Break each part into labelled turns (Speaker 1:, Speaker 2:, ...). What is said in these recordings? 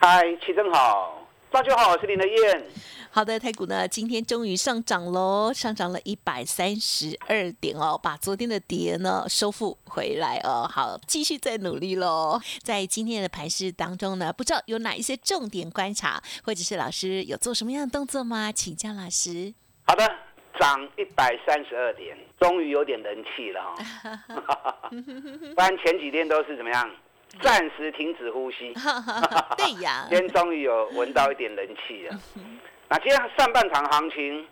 Speaker 1: 嗨，齐正好，大家好，我是林德燕。
Speaker 2: 好的，台股呢今天终于上涨喽，上涨了一百三十二点哦，把昨天的跌呢收复回来哦。好，继续再努力喽。在今天的盘市当中呢，不知道有哪一些重点观察，或者是老师有做什么样的动作吗？请教老师。
Speaker 1: 好的，涨一百三十二点，终于有点人气了哈。不然前几天都是怎么样？暂时停止呼吸，
Speaker 2: 对呀，
Speaker 1: 今天终于有闻到一点人气了。那今天上半场行情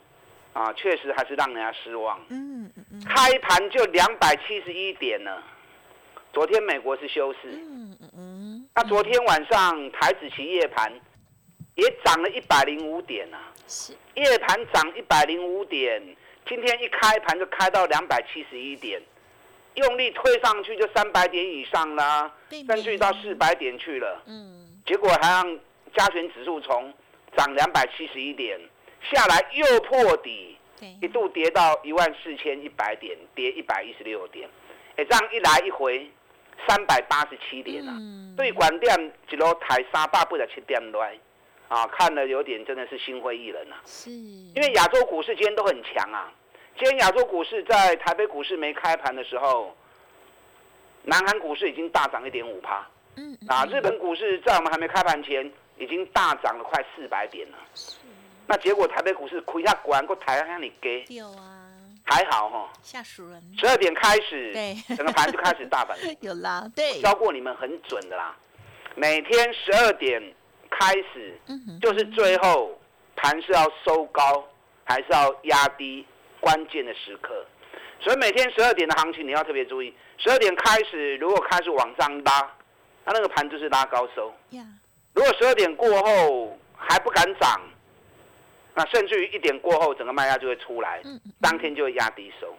Speaker 1: 啊，确实还是让人家失望。嗯嗯嗯，开盘就两百七十一点呢。昨天美国是休市。嗯嗯嗯。那昨天晚上台子期夜盘也涨了一百零五点啊。是。夜盘涨一百零五点，今天一开盘就开到两百七十一点。用力推上去就三百点以上啦，甚至到四百点去了。嗯，结果还让加权指数从涨两百七十一点下来又破底，一度跌到一万四千一百点，跌一百一十六点。哎，这样一来一回，三百八十七点啊！对，管店一路抬三百八十七点来，啊，看了有点真的是心灰意冷啊。是，因为亚洲股市今天都很强啊。今天亚洲股市在台北股市没开盘的时候，南韩股市已经大涨一点五趴。嗯，啊，日本股市在我们还没开盘前已经大涨了快四百点了。那结果台北股市亏下管个台向你给。有啊。还好哈。
Speaker 2: 吓死人。
Speaker 1: 十二点开始，对，整个盘就开始大反弹。
Speaker 2: 有啦，对。
Speaker 1: 教过你们很准的啦，每天十二点开始，就是最后盘是要收高还是要压低？关键的时刻，所以每天十二点的行情你要特别注意。十二点开始，如果开始往上拉，那那个盘就是拉高收。如果十二点过后还不敢涨，那甚至于一点过后整个卖压就会出来，当天就会压低收。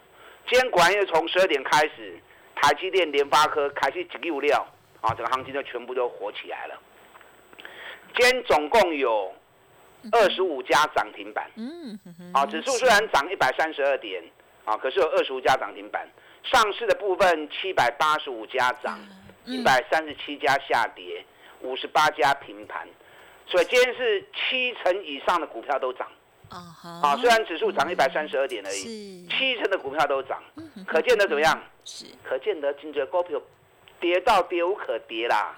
Speaker 1: 今天果然又从十二点开始，台积电、联发科开始几六料啊，整个行情就全部都火起来了。今天总共有。二十五家涨停板，嗯，啊，指数虽然涨一百三十二点，啊，可是有二十五家涨停板。上市的部分七百八十五家涨，一百三十七家下跌，五十八家平盘。所以今天是七成以上的股票都涨，啊啊，虽然指数涨一百三十二点而已，七成的股票都涨，可见得怎么样？是，可见得今日股票跌到跌无可跌啦。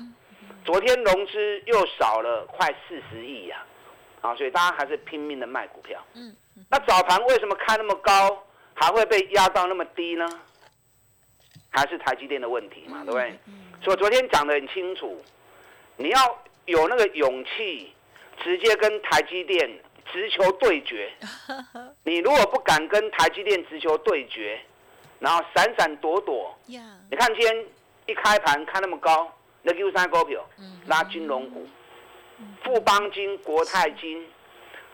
Speaker 1: 昨天融资又少了快四十亿呀。啊，所以大家还是拼命的卖股票。嗯，那早盘为什么开那么高，还会被压到那么低呢？还是台积电的问题嘛，对不对？所以昨天讲的很清楚，你要有那个勇气，直接跟台积电直球对决。你如果不敢跟台积电直球对决，然后闪闪躲躲，你看今天一开盘开那么高，那 Q 三股票拉金融股。富邦金、国泰金，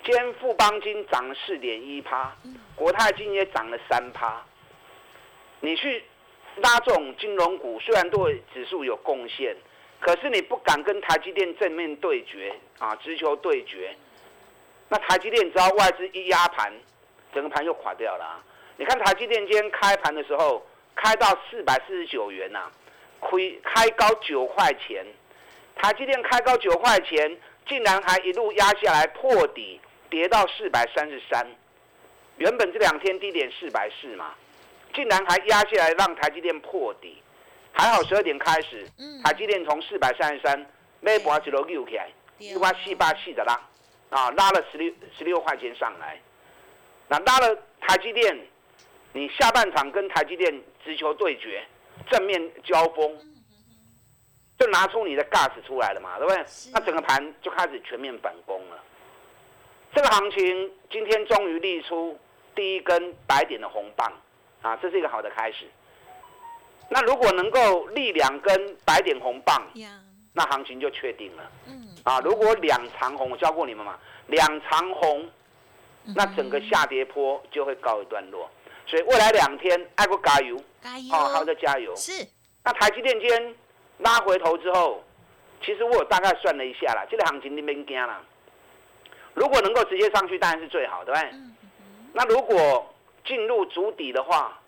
Speaker 1: 今天富邦金涨了四点一趴，国泰金也涨了三趴。你去拉这种金融股，虽然对指数有贡献，可是你不敢跟台积电正面对决啊，直球对决。那台积电只要外资一压盘，整个盘就垮掉了。你看台积电今天开盘的时候，开到四百四十九元呐，亏开高九块钱。台积电开高九块钱，竟然还一路压下来破底，跌到四百三十三。原本这两天低点四百四嘛，竟然还压下来让台积电破底。还好十二点开始，台积电从四百三十三，每波一路溜起来，一挖四八四的拉，啊，拉了十六十六块钱上来。那拉了台积电，你下半场跟台积电直球对决，正面交锋。就拿出你的 gas 出来了嘛，对不对？那整个盘就开始全面反攻了。这个行情今天终于立出第一根白点的红棒，啊，这是一个好的开始。那如果能够立两根白点红棒，那行情就确定了。嗯，啊，如果两长红，我教过你们嘛，两长红，那整个下跌坡就会告一段落。所以未来两天，爱国加油，
Speaker 2: 加油，哦，
Speaker 1: 还在加油。
Speaker 2: 是。
Speaker 1: 那台积电今天拉回头之后，其实我大概算了一下啦，这个行情你别惊啦。如果能够直接上去，当然是最好，对不对？那如果进入主底的话，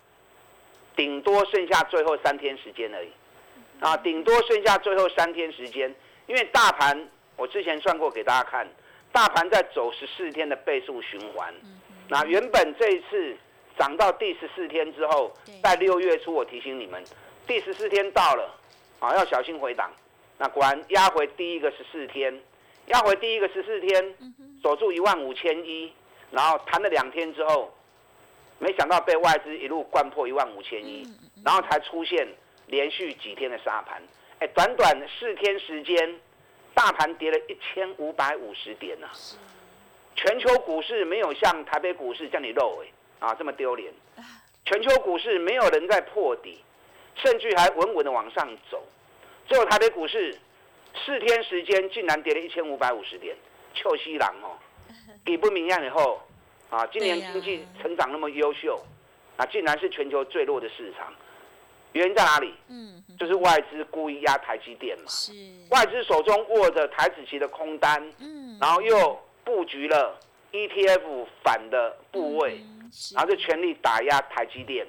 Speaker 1: 顶多剩下最后三天时间而已。啊，顶多剩下最后三天时间，因为大盘我之前算过给大家看，大盘在走十四天的倍数循环。那原本这一次涨到第十四天之后，在六月初我提醒你们，第十四天到了，啊，要小心回档。那果然压回第一个十四天，压回第一个十四天，守住一万五千一，然后弹了两天之后，没想到被外资一路灌破一万五千一，然后才出现。连续几天的杀盘，哎，短短四天时间，大盘跌了一千五百五十点呐。全球股市没有像台北股市叫你漏哎啊这么丢脸。全球股市没有人在破底，甚至还稳稳的往上走。最后台北股市四天时间竟然跌了一千五百五十点，臭西郎哦，底不明亮以后啊，今年经济成长那么优秀，啊，竟然是全球最弱的市场。原因在哪里？嗯，就是外资故意压台积电嘛。是。外资手中握着台子期的空单，嗯，然后又布局了 ETF 反的部位，然后就全力打压台积电，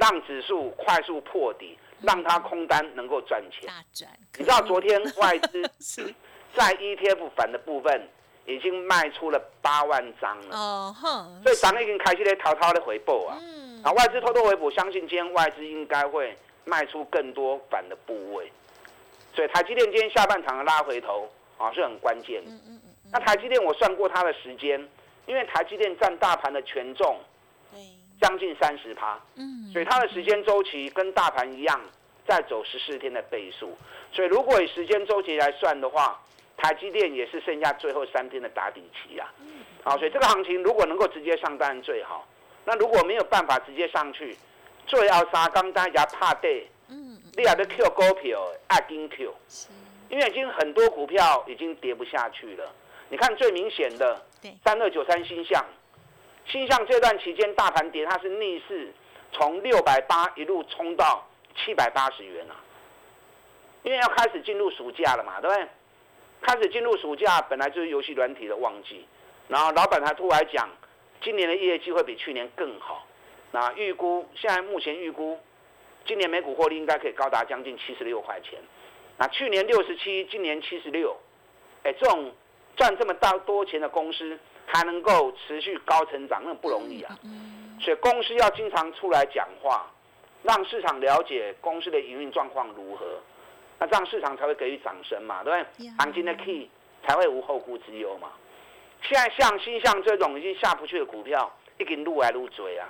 Speaker 1: 让指数快速破底，让它空单能够赚钱。大赚。你知道昨天外资 在 ETF 反的部分已经卖出了八万张了。哦哼。所以咱已经开始在滔滔的回补啊。嗯。啊，外资偷偷回补，相信今天外资应该会卖出更多反的部位，所以台积电今天下半场的拉回头啊是很关键。嗯嗯嗯。那台积电我算过它的时间，因为台积电占大盘的权重，将近三十趴。嗯。所以它的时间周期跟大盘一样，在走十四天的倍数。所以如果以时间周期来算的话，台积电也是剩下最后三天的打底期啊。嗯。好，所以这个行情如果能够直接上单最好。那如果没有办法直接上去，最后三刚大家怕跌，嗯，你也得 Q 股票，爱跟 Q，因为已经很多股票已经跌不下去了。你看最明显的，三二九三新向，新向这段期间大盘跌，它是逆势从六百八一路冲到七百八十元啊。因为要开始进入暑假了嘛，对不对？开始进入暑假，本来就是游戏软体的旺季，然后老板还突然讲。今年的业绩会比去年更好，那预估现在目前预估，今年每股获利应该可以高达将近七十六块钱，那去年六十七，今年七十六，哎，这种赚这么大多钱的公司还能够持续高成长，那不容易啊。所以公司要经常出来讲话，让市场了解公司的营运状况如何，那这样市场才会给予掌声嘛，对不对？行情的 key 才会无后顾之忧嘛。现在像新像这种已经下不去的股票，已经撸来撸追啊。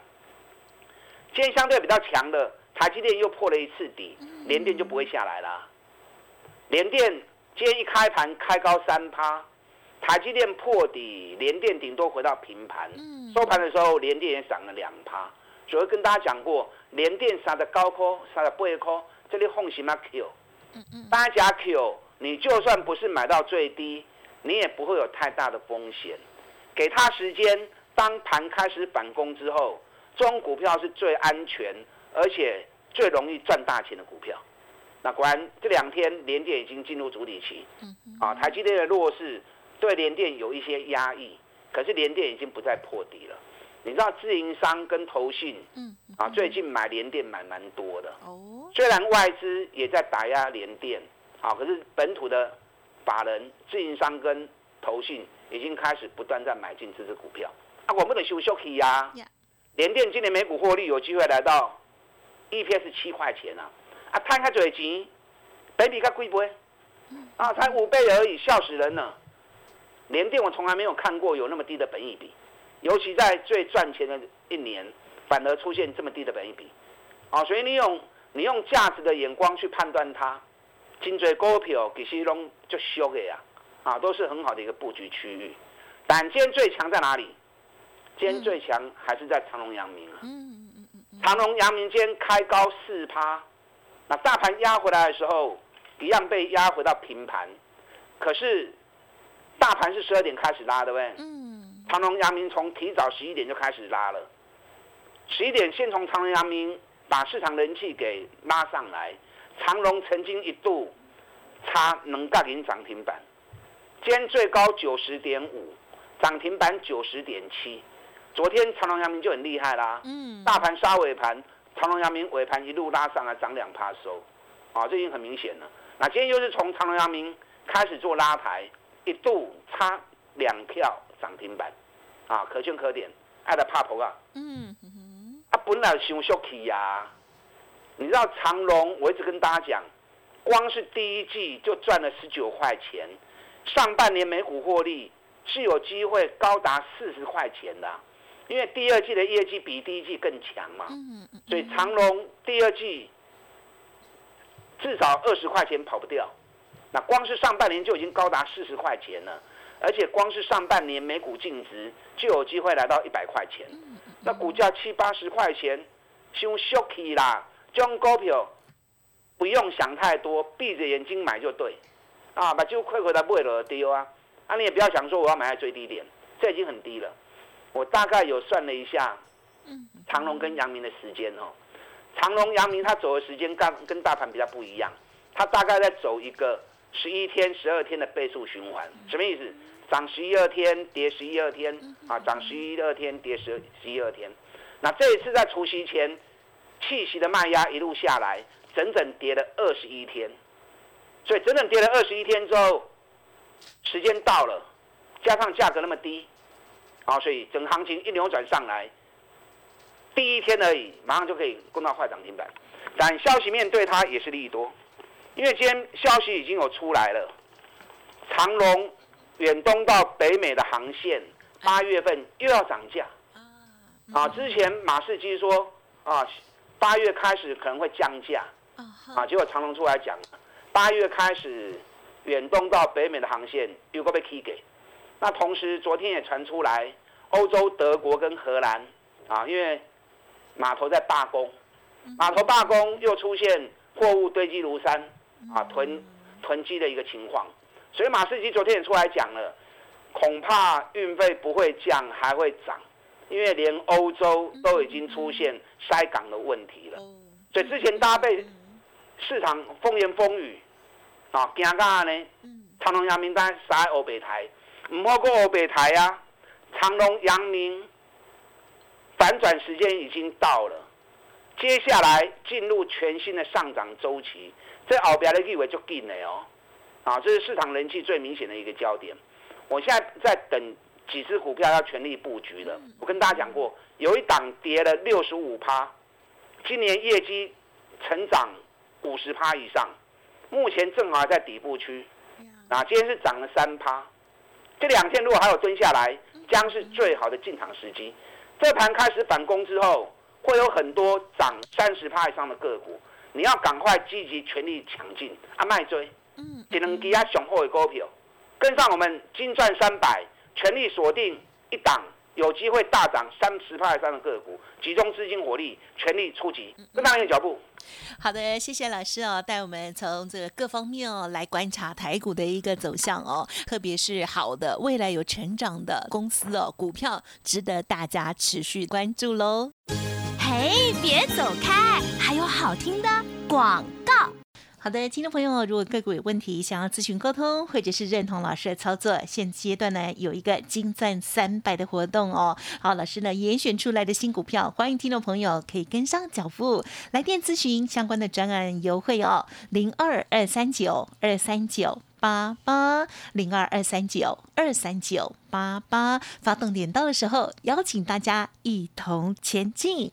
Speaker 1: 今天相对比较强的台积电又破了一次底，连电就不会下来了。连电今天一开盘开高三趴，台积电破底，连电顶多回到平盘。收盘的时候，连电也涨了两趴。主要跟大家讲过，连电杀的高科，杀的背科，这里放什么 Q？大家 Q，你就算不是买到最低。你也不会有太大的风险，给他时间，当盘开始反攻之后，中股票是最安全，而且最容易赚大钱的股票。那果然这两天联电已经进入主底期，啊，台积电的弱势对联电有一些压抑，可是联电已经不再破底了。你知道自营商跟投信，啊，最近买联电买蛮多的。哦，虽然外资也在打压联电，啊，可是本土的。法人、自营商跟投信已经开始不断在买进这只股票，啊，我们的休休息呀。联电今年每股获利有机会来到 EPS 七块钱啊，啊，摊开嘴钱，本比较贵不？啊，才五倍而已，笑死人了。联电我从来没有看过有那么低的本益比，尤其在最赚钱的一年，反而出现这么低的本益比，啊，所以你用你用价值的眼光去判断它。金嘴股票其实拢就修的呀，啊，都是很好的一个布局区域。但今天最强在哪里？今天最强还是在长隆、阳明啊。嗯嗯嗯嗯。长隆、阳明今天开高四趴，那大盘压回来的时候，一样被压回到平盘。可是大盘是十二点开始拉，对不对？嗯。长隆、阳明从提早十一点就开始拉了，十一点先从长隆、阳明把市场人气给拉上来。长隆曾经一度差能盖领涨停板，今天最高九十点五，涨停板九十点七。昨天长隆、阳明就很厉害啦，嗯，大盘杀尾盘，长隆、阳明尾盘一路拉上来，涨两趴收，啊，这已经很明显了。那今天又是从长隆、阳明开始做拉抬，一度差两票涨停板，啊，可圈可点，爱的怕头啊，嗯，啊，本来想缩起呀。你知道长隆，我一直跟大家讲，光是第一季就赚了十九块钱，上半年每股获利是有机会高达四十块钱的，因为第二季的业绩比第一季更强嘛，所以长隆第二季至少二十块钱跑不掉。那光是上半年就已经高达四十块钱了，而且光是上半年每股净值就有机会来到一百块钱，那股价七八十块钱，伤俗气啦。这种股票不用想太多，闭着眼睛买就对，啊，把就亏回来不会了丢啊，啊，你也不要想说我要买在最低点，这已经很低了。我大概有算了一下，长隆跟阳明的时间哦，长隆、阳明它走的时间跟跟大盘比较不一样，它大概在走一个十一天、十二天的倍数循环，什么意思？涨十一二天，跌十一二天，啊，涨十一二天，跌十十一二天。那这一次在除夕前。气息的卖压一路下来，整整跌了二十一天，所以整整跌了二十一天之后，时间到了，加上价格那么低，啊，所以整行情一扭转上来，第一天而已，马上就可以攻到坏涨停板。但消息面对它也是利多，因为今天消息已经有出来了，长隆远东到北美的航线八月份又要涨价，啊，之前马士基说啊。八月开始可能会降价，啊，结果长隆出来讲，八月开始远东到北美的航线有个被踢给，那同时昨天也传出来，欧洲德国跟荷兰啊，因为码头在罢工，码头罢工又出现货物堆积如山啊，囤囤积的一个情况，所以马士基昨天也出来讲了，恐怕运费不会降，还会涨。因为连欧洲都已经出现塞港的问题了，所以之前大家被市场风言风语啊，惊噶呢？长隆、阳明单杀欧北台，唔好过欧北台啊！长隆、阳明反转时间已经到了，接下来进入全新的上涨周期，这后边的意味就紧了哦。啊，这是市场人气最明显的一个焦点。我现在在等。几只股票要全力布局了。我跟大家讲过，有一档跌了六十五趴，今年业绩成长五十趴以上，目前正好在底部区。啊，今天是涨了三趴，这两天如果还有蹲下来，将是最好的进场时机。这盘开始反攻之后，会有很多涨三十趴以上的个股，你要赶快积极全力抢进啊，卖追。嗯，只能给啊雄厚的股票，跟上我们金赚三百。全力锁定一档有机会大涨三十派以上的个股，集中资金火力，全力出击，跟上你的脚步。
Speaker 2: 好的，谢谢老师哦，带我们从这个各方面哦来观察台股的一个走向哦，特别是好的未来有成长的公司哦，股票值得大家持续关注喽。哎，别走开，还有好听的广告。好的，听众朋友，如果个股有问题，想要咨询沟通，或者是认同老师的操作，现阶段呢有一个金钻三百的活动哦。好，老师呢严选出来的新股票，欢迎听众朋友可以跟上脚步，来电咨询相关的专案优惠哦，零二二三九二三九八八零二二三九二三九八八，发动点到的时候，邀请大家一同前进。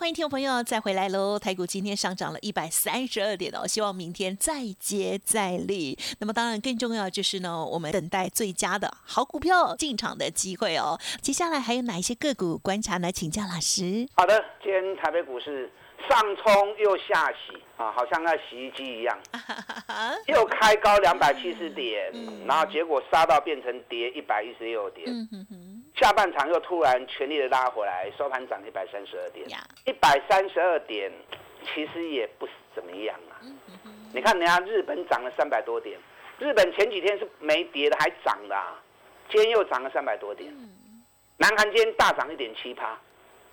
Speaker 2: 欢迎听众朋友再回来喽！台股今天上涨了一百三十二点哦，希望明天再接再厉。那么当然更重要就是呢，我们等待最佳的好股票进场的机会哦。接下来还有哪一些个股观察呢？请教老师。
Speaker 1: 好的，今天台北股市上冲又下洗啊，好像那洗衣机一样，又开高两百七十点，然后结果杀到变成跌一百一十六点。下半场又突然全力的拉回来，收盘涨一百三十二点，一百三十二点其实也不怎么样啊。你看人家日本涨了三百多点，日本前几天是没跌的，还涨的，啊。今天又涨了三百多点。南韩今天大涨一点七趴，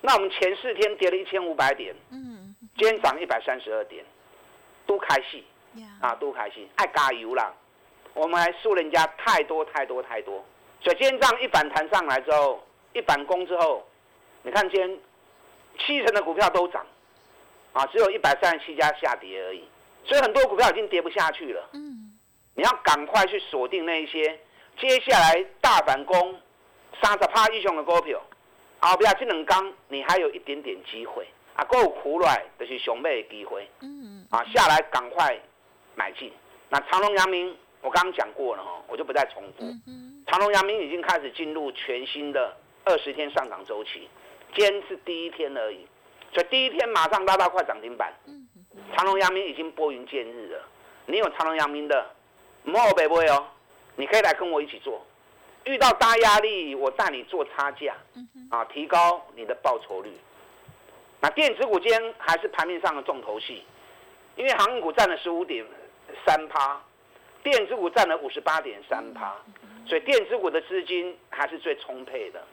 Speaker 1: 那我们前四天跌了一千五百点，今天涨一百三十二点，都开戏。啊，都开心，爱加油啦！我们还输人家太多太多太多。所以今天这样一反弹上来之后，一反攻之后，你看今天七成的股票都涨，啊，只有一百三十七家下跌而已。所以很多股票已经跌不下去了。嗯，你要赶快去锁定那一些接下来大反攻三十趴以上的股票，后边这两刚你还有一点点机会啊，够苦来就是熊妹的机会。嗯，啊，下来赶快买进。那长隆、阳明，我刚刚讲过了哈，我就不再重复。长隆、阳明已经开始进入全新的二十天上涨周期，今天是第一天而已，所以第一天马上拉到快涨停板。长隆、阳明已经拨云见日了。你有长隆、阳明的，莫北不会哦，你可以来跟我一起做。遇到大压力，我带你做差价，啊，提高你的报酬率。那电子股间还是盘面上的重头戏，因为航运股占了十五点三趴，电子股占了五十八点三趴。所以电子股的资金还是最充沛的。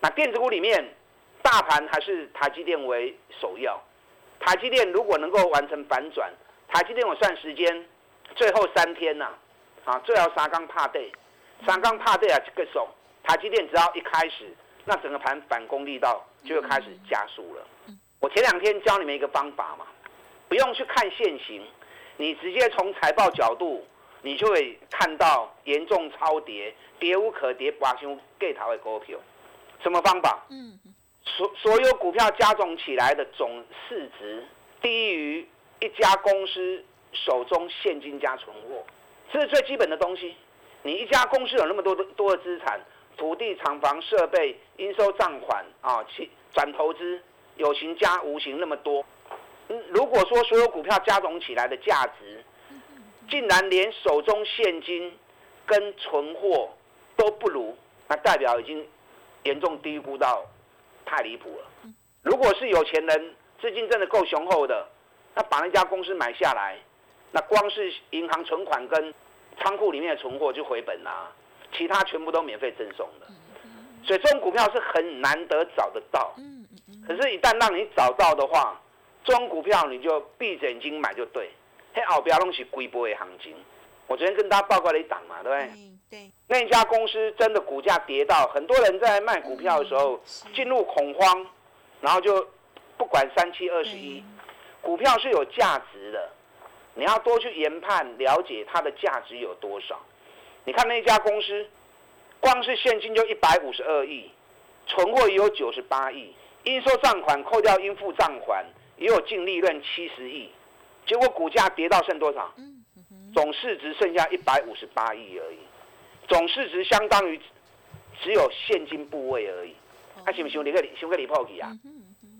Speaker 1: 那电子股里面，大盘还是台积电为首要。台积电如果能够完成反转，台积电我算时间，最后三天呐，啊，最后三刚怕对，三刚怕对啊，这个手，台积电只要一开始，那整个盘反攻力道就会开始加速了。我前两天教你们一个方法嘛，不用去看现行，你直接从财报角度。你就会看到严重超跌、跌无可跌、拔胸盖头的股票。什么方法？嗯，所所有股票加总起来的总市值低于一家公司手中现金加存货，这是最基本的东西。你一家公司有那么多的多的资产，土地、厂房、设备、应收账款啊，去转投资，有形加无形那么多。嗯，如果说所有股票加总起来的价值，竟然连手中现金跟存货都不如，那代表已经严重低估到太离谱了。如果是有钱人资金真的够雄厚的，那把那家公司买下来，那光是银行存款跟仓库里面的存货就回本啦，其他全部都免费赠送的。所以这种股票是很难得找得到。可是，一旦让你找到的话，这种股票你就闭着眼睛买就对。黑后边拢是规波的行情。我昨天跟大家报告了一档嘛，对不对？对。那一家公司真的股价跌到，很多人在卖股票的时候进入恐慌，然后就不管三七二十一，股票是有价值的，你要多去研判了解它的价值有多少。你看那家公司，光是现金就一百五十二亿，存货也有九十八亿，应收账款扣掉应付账款也有净利润七十亿。结果股价跌到剩多少？总市值剩下一百五十八亿而已，总市值相当于只有现金部位而已。他行不行？你个行个李破奇啊！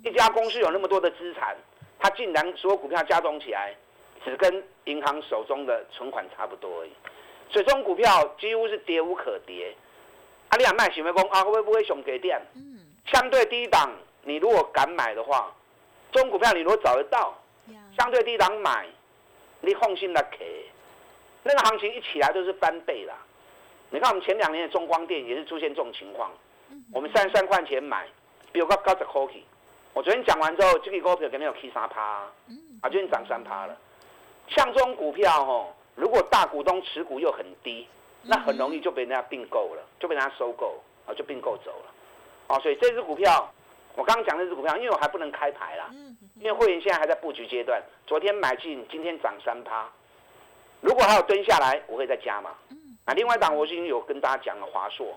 Speaker 1: 一家公司有那么多的资产，它竟然所有股票加总起来，只跟银行手中的存款差不多而已。所以这种股票几乎是跌无可跌。阿里亚卖行为工啊，会不会熊给点？相对低档，你如果敢买的话，这种股票你如果找得到。相对低档买，你放心的可。那个行情一起来都是翻倍啦。你看我们前两年的中光电也是出现这种情况。我们三十三块钱买，比我高高十块我昨天讲完之后，这个股票肯定有 K 三趴，啊，昨天涨三趴了。像这种股票哦，如果大股东持股又很低，那很容易就被人家并购了，就被人家收购啊，就并购走了。啊，所以这只股票，我刚刚讲那只股票，因为我还不能开牌啦，因为会员现在还在布局阶段。昨天买进，今天涨三趴。如果还有蹲下来，我会再加嘛。啊，另外一档我已经有跟大家讲了，华硕，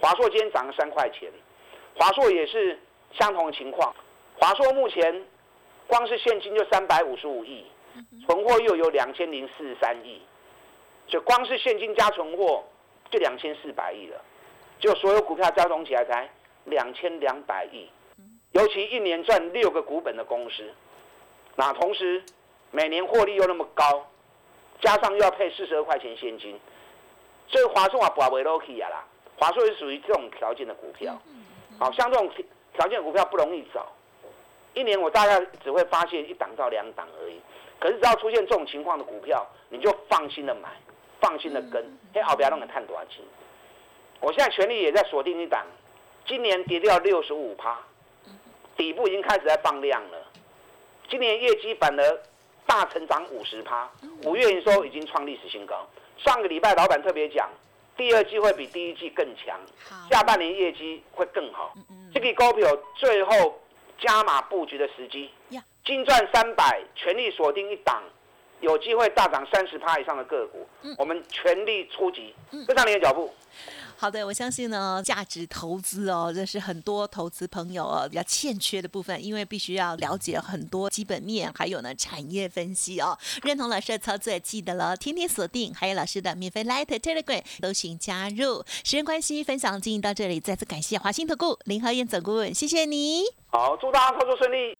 Speaker 1: 华硕今天涨了三块钱，华硕也是相同的情况。华硕目前光是现金就三百五十五亿，存货又有两千零四十三亿，就光是现金加存货就两千四百亿了，就所有股票加总起来才两千两百亿，尤其一年赚六个股本的公司，那同时每年获利又那么高，加上又要配四十二块钱现金，所以华硕啊不为 lucky 啊啦，华硕是属于这种条件的股票，好像这种条件股票不容易找。一年我大概只会发现一档到两档而已，可是只要出现这种情况的股票，你就放心的买，放心的跟，嘿，好不要让人看多少钱。我现在全力也在锁定一档，今年跌掉六十五趴，底部已经开始在放量了。今年业绩反而大成长五十趴，五月营收已经创历史新高。上个礼拜老板特别讲，第二季会比第一季更强，下半年业绩会更好。这个高票最后。加码布局的时机，金赚三百，全力锁定一档，有机会大涨三十趴以上的个股，我们全力出击，跟上你的脚步。
Speaker 2: 好的，我相信呢，价值投资哦，这是很多投资朋友哦比较欠缺的部分，因为必须要了解很多基本面，还有呢产业分析哦。认同老师的操作，记得了，天天锁定，还有老师的免费 Light Telegram 都请加入。时间关系，分享进行到这里，再次感谢华兴投顾林和燕总顾问，谢谢你。
Speaker 1: 好，祝大家操作顺利。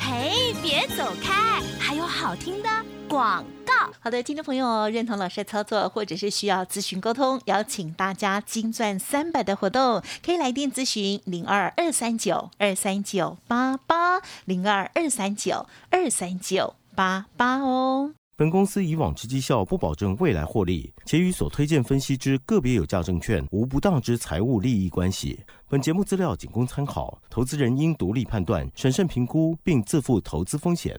Speaker 3: 嘿，别走开，还有好听的广告。
Speaker 2: 好的，听众朋友，认同老师的操作，或者是需要咨询沟通，邀请大家金钻三百的活动，可以来电咨询零二二三九二三九八八零二二三九二三九八八哦。
Speaker 4: 本公司以往之绩效不保证未来获利，且与所推荐分析之个别有价证券无不当之财务利益关系。本节目资料仅供参考，投资人应独立判断、审慎评估，并自负投资风险。